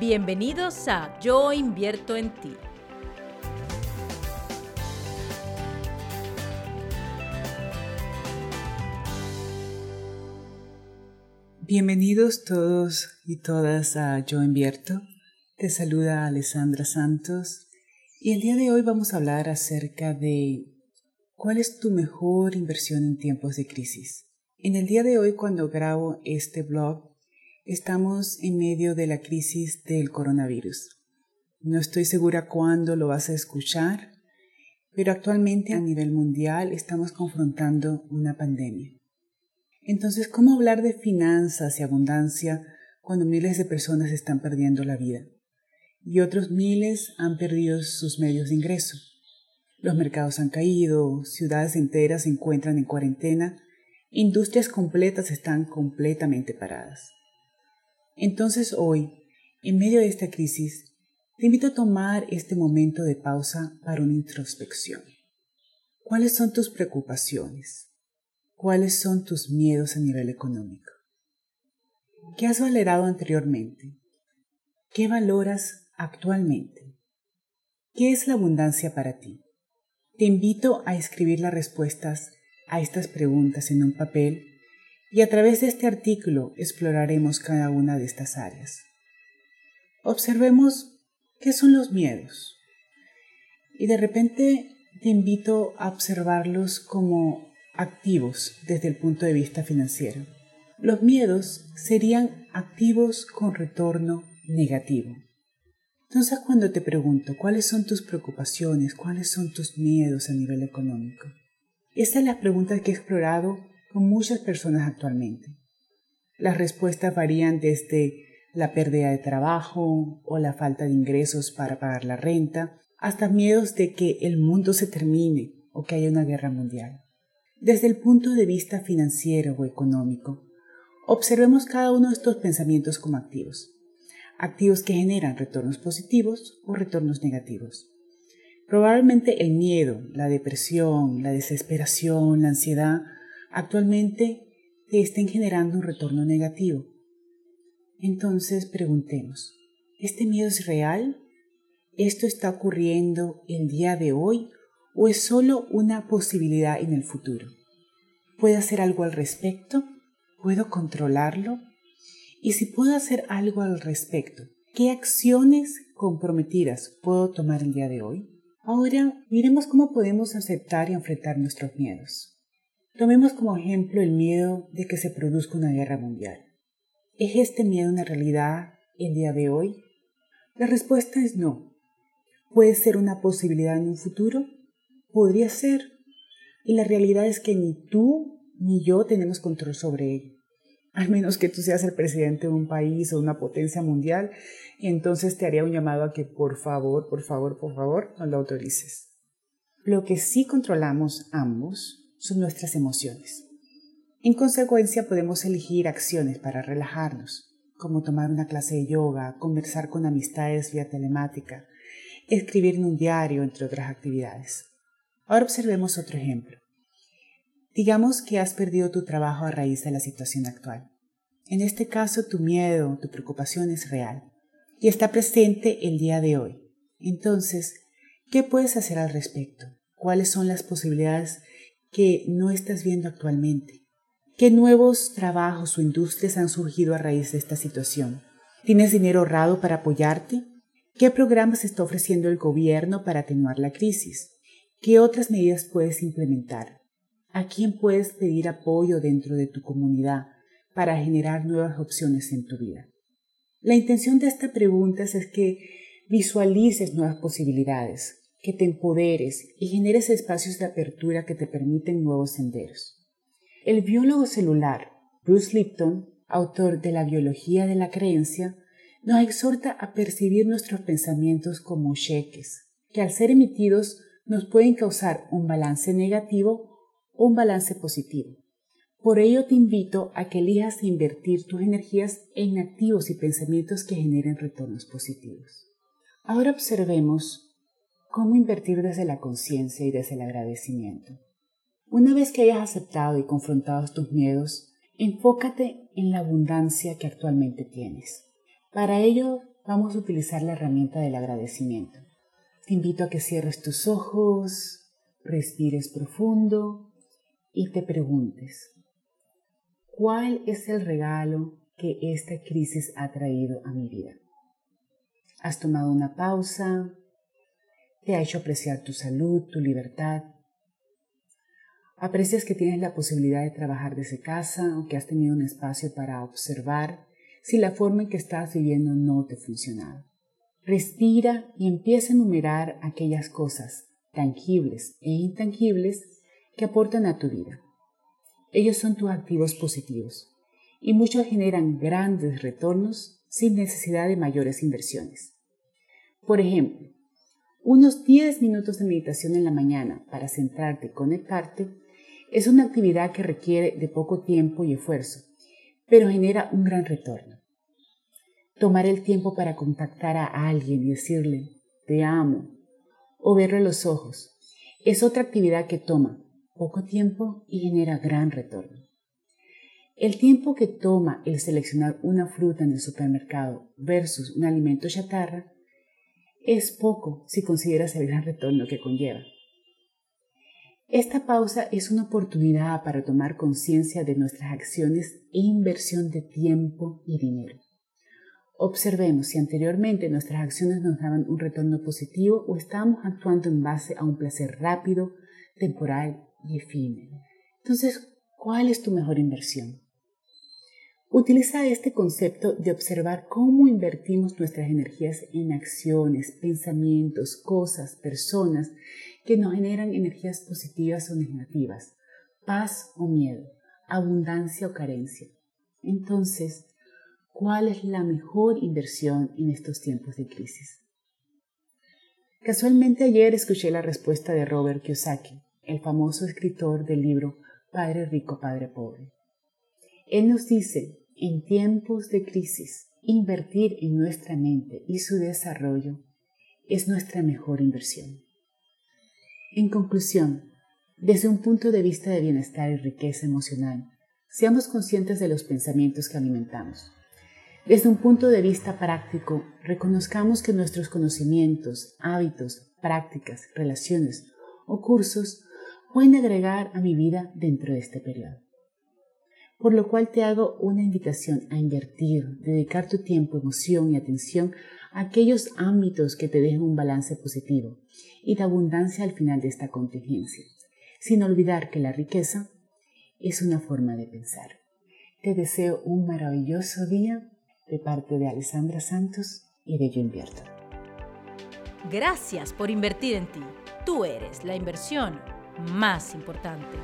Bienvenidos a Yo invierto en ti. Bienvenidos todos y todas a Yo invierto. Te saluda Alessandra Santos y el día de hoy vamos a hablar acerca de cuál es tu mejor inversión en tiempos de crisis. En el día de hoy cuando grabo este blog Estamos en medio de la crisis del coronavirus. No estoy segura cuándo lo vas a escuchar, pero actualmente a nivel mundial estamos confrontando una pandemia. Entonces, ¿cómo hablar de finanzas y abundancia cuando miles de personas están perdiendo la vida? Y otros miles han perdido sus medios de ingreso. Los mercados han caído, ciudades enteras se encuentran en cuarentena, industrias completas están completamente paradas. Entonces hoy, en medio de esta crisis, te invito a tomar este momento de pausa para una introspección. ¿Cuáles son tus preocupaciones? ¿Cuáles son tus miedos a nivel económico? ¿Qué has valorado anteriormente? ¿Qué valoras actualmente? ¿Qué es la abundancia para ti? Te invito a escribir las respuestas a estas preguntas en un papel y a través de este artículo exploraremos cada una de estas áreas. Observemos qué son los miedos y de repente te invito a observarlos como activos desde el punto de vista financiero. Los miedos serían activos con retorno negativo. Entonces cuando te pregunto cuáles son tus preocupaciones, cuáles son tus miedos a nivel económico, estas es la pregunta que he explorado con muchas personas actualmente. Las respuestas varían desde la pérdida de trabajo o la falta de ingresos para pagar la renta, hasta miedos de que el mundo se termine o que haya una guerra mundial. Desde el punto de vista financiero o económico, observemos cada uno de estos pensamientos como activos. Activos que generan retornos positivos o retornos negativos. Probablemente el miedo, la depresión, la desesperación, la ansiedad actualmente te estén generando un retorno negativo. Entonces preguntemos, ¿este miedo es real? ¿Esto está ocurriendo el día de hoy o es solo una posibilidad en el futuro? ¿Puedo hacer algo al respecto? ¿Puedo controlarlo? Y si puedo hacer algo al respecto, ¿qué acciones comprometidas puedo tomar el día de hoy? Ahora miremos cómo podemos aceptar y enfrentar nuestros miedos. Tomemos como ejemplo el miedo de que se produzca una guerra mundial. ¿Es este miedo una realidad el día de hoy? La respuesta es no. ¿Puede ser una posibilidad en un futuro? Podría ser. Y la realidad es que ni tú ni yo tenemos control sobre ello. Al menos que tú seas el presidente de un país o una potencia mundial, entonces te haría un llamado a que por favor, por favor, por favor, no lo autorices. Lo que sí controlamos ambos son nuestras emociones. En consecuencia, podemos elegir acciones para relajarnos, como tomar una clase de yoga, conversar con amistades vía telemática, escribir en un diario, entre otras actividades. Ahora observemos otro ejemplo. Digamos que has perdido tu trabajo a raíz de la situación actual. En este caso, tu miedo, tu preocupación es real y está presente el día de hoy. Entonces, ¿qué puedes hacer al respecto? ¿Cuáles son las posibilidades que no estás viendo actualmente? ¿Qué nuevos trabajos o industrias han surgido a raíz de esta situación? ¿Tienes dinero ahorrado para apoyarte? ¿Qué programas está ofreciendo el gobierno para atenuar la crisis? ¿Qué otras medidas puedes implementar? ¿A quién puedes pedir apoyo dentro de tu comunidad para generar nuevas opciones en tu vida? La intención de esta pregunta es que visualices nuevas posibilidades, que te empoderes y generes espacios de apertura que te permiten nuevos senderos. El biólogo celular Bruce Lipton, autor de la biología de la creencia, nos exhorta a percibir nuestros pensamientos como cheques, que al ser emitidos nos pueden causar un balance negativo o un balance positivo. Por ello te invito a que elijas invertir tus energías en activos y pensamientos que generen retornos positivos. Ahora observemos ¿Cómo invertir desde la conciencia y desde el agradecimiento? Una vez que hayas aceptado y confrontado tus miedos, enfócate en la abundancia que actualmente tienes. Para ello, vamos a utilizar la herramienta del agradecimiento. Te invito a que cierres tus ojos, respires profundo y te preguntes, ¿cuál es el regalo que esta crisis ha traído a mi vida? ¿Has tomado una pausa? ¿Te ha hecho apreciar tu salud, tu libertad? ¿Aprecias que tienes la posibilidad de trabajar desde casa o que has tenido un espacio para observar si la forma en que estás viviendo no te funcionaba. Respira y empieza a enumerar aquellas cosas tangibles e intangibles que aportan a tu vida. Ellos son tus activos positivos y muchos generan grandes retornos sin necesidad de mayores inversiones. Por ejemplo, unos 10 minutos de meditación en la mañana para centrarte y conectarte es una actividad que requiere de poco tiempo y esfuerzo, pero genera un gran retorno. Tomar el tiempo para contactar a alguien y decirle, te amo, o verle los ojos, es otra actividad que toma poco tiempo y genera gran retorno. El tiempo que toma el seleccionar una fruta en el supermercado versus un alimento chatarra es poco si consideras el gran retorno que conlleva. Esta pausa es una oportunidad para tomar conciencia de nuestras acciones e inversión de tiempo y dinero. Observemos si anteriormente nuestras acciones nos daban un retorno positivo o estábamos actuando en base a un placer rápido, temporal y efímero. Entonces, ¿cuál es tu mejor inversión? Utiliza este concepto de observar cómo invertimos nuestras energías en acciones, pensamientos, cosas, personas que nos generan energías positivas o negativas, paz o miedo, abundancia o carencia. Entonces, ¿Cuál es la mejor inversión en estos tiempos de crisis? Casualmente ayer escuché la respuesta de Robert Kiyosaki, el famoso escritor del libro Padre Rico, Padre Pobre. Él nos dice, en tiempos de crisis, invertir en nuestra mente y su desarrollo es nuestra mejor inversión. En conclusión, desde un punto de vista de bienestar y riqueza emocional, seamos conscientes de los pensamientos que alimentamos desde un punto de vista práctico, reconozcamos que nuestros conocimientos, hábitos, prácticas, relaciones o cursos pueden agregar a mi vida dentro de este periodo. Por lo cual te hago una invitación a invertir, dedicar tu tiempo, emoción y atención a aquellos ámbitos que te dejen un balance positivo y de abundancia al final de esta contingencia, sin olvidar que la riqueza es una forma de pensar. Te deseo un maravilloso día de parte de Alessandra Santos y de Yo Invierto. Gracias por invertir en ti. Tú eres la inversión más importante.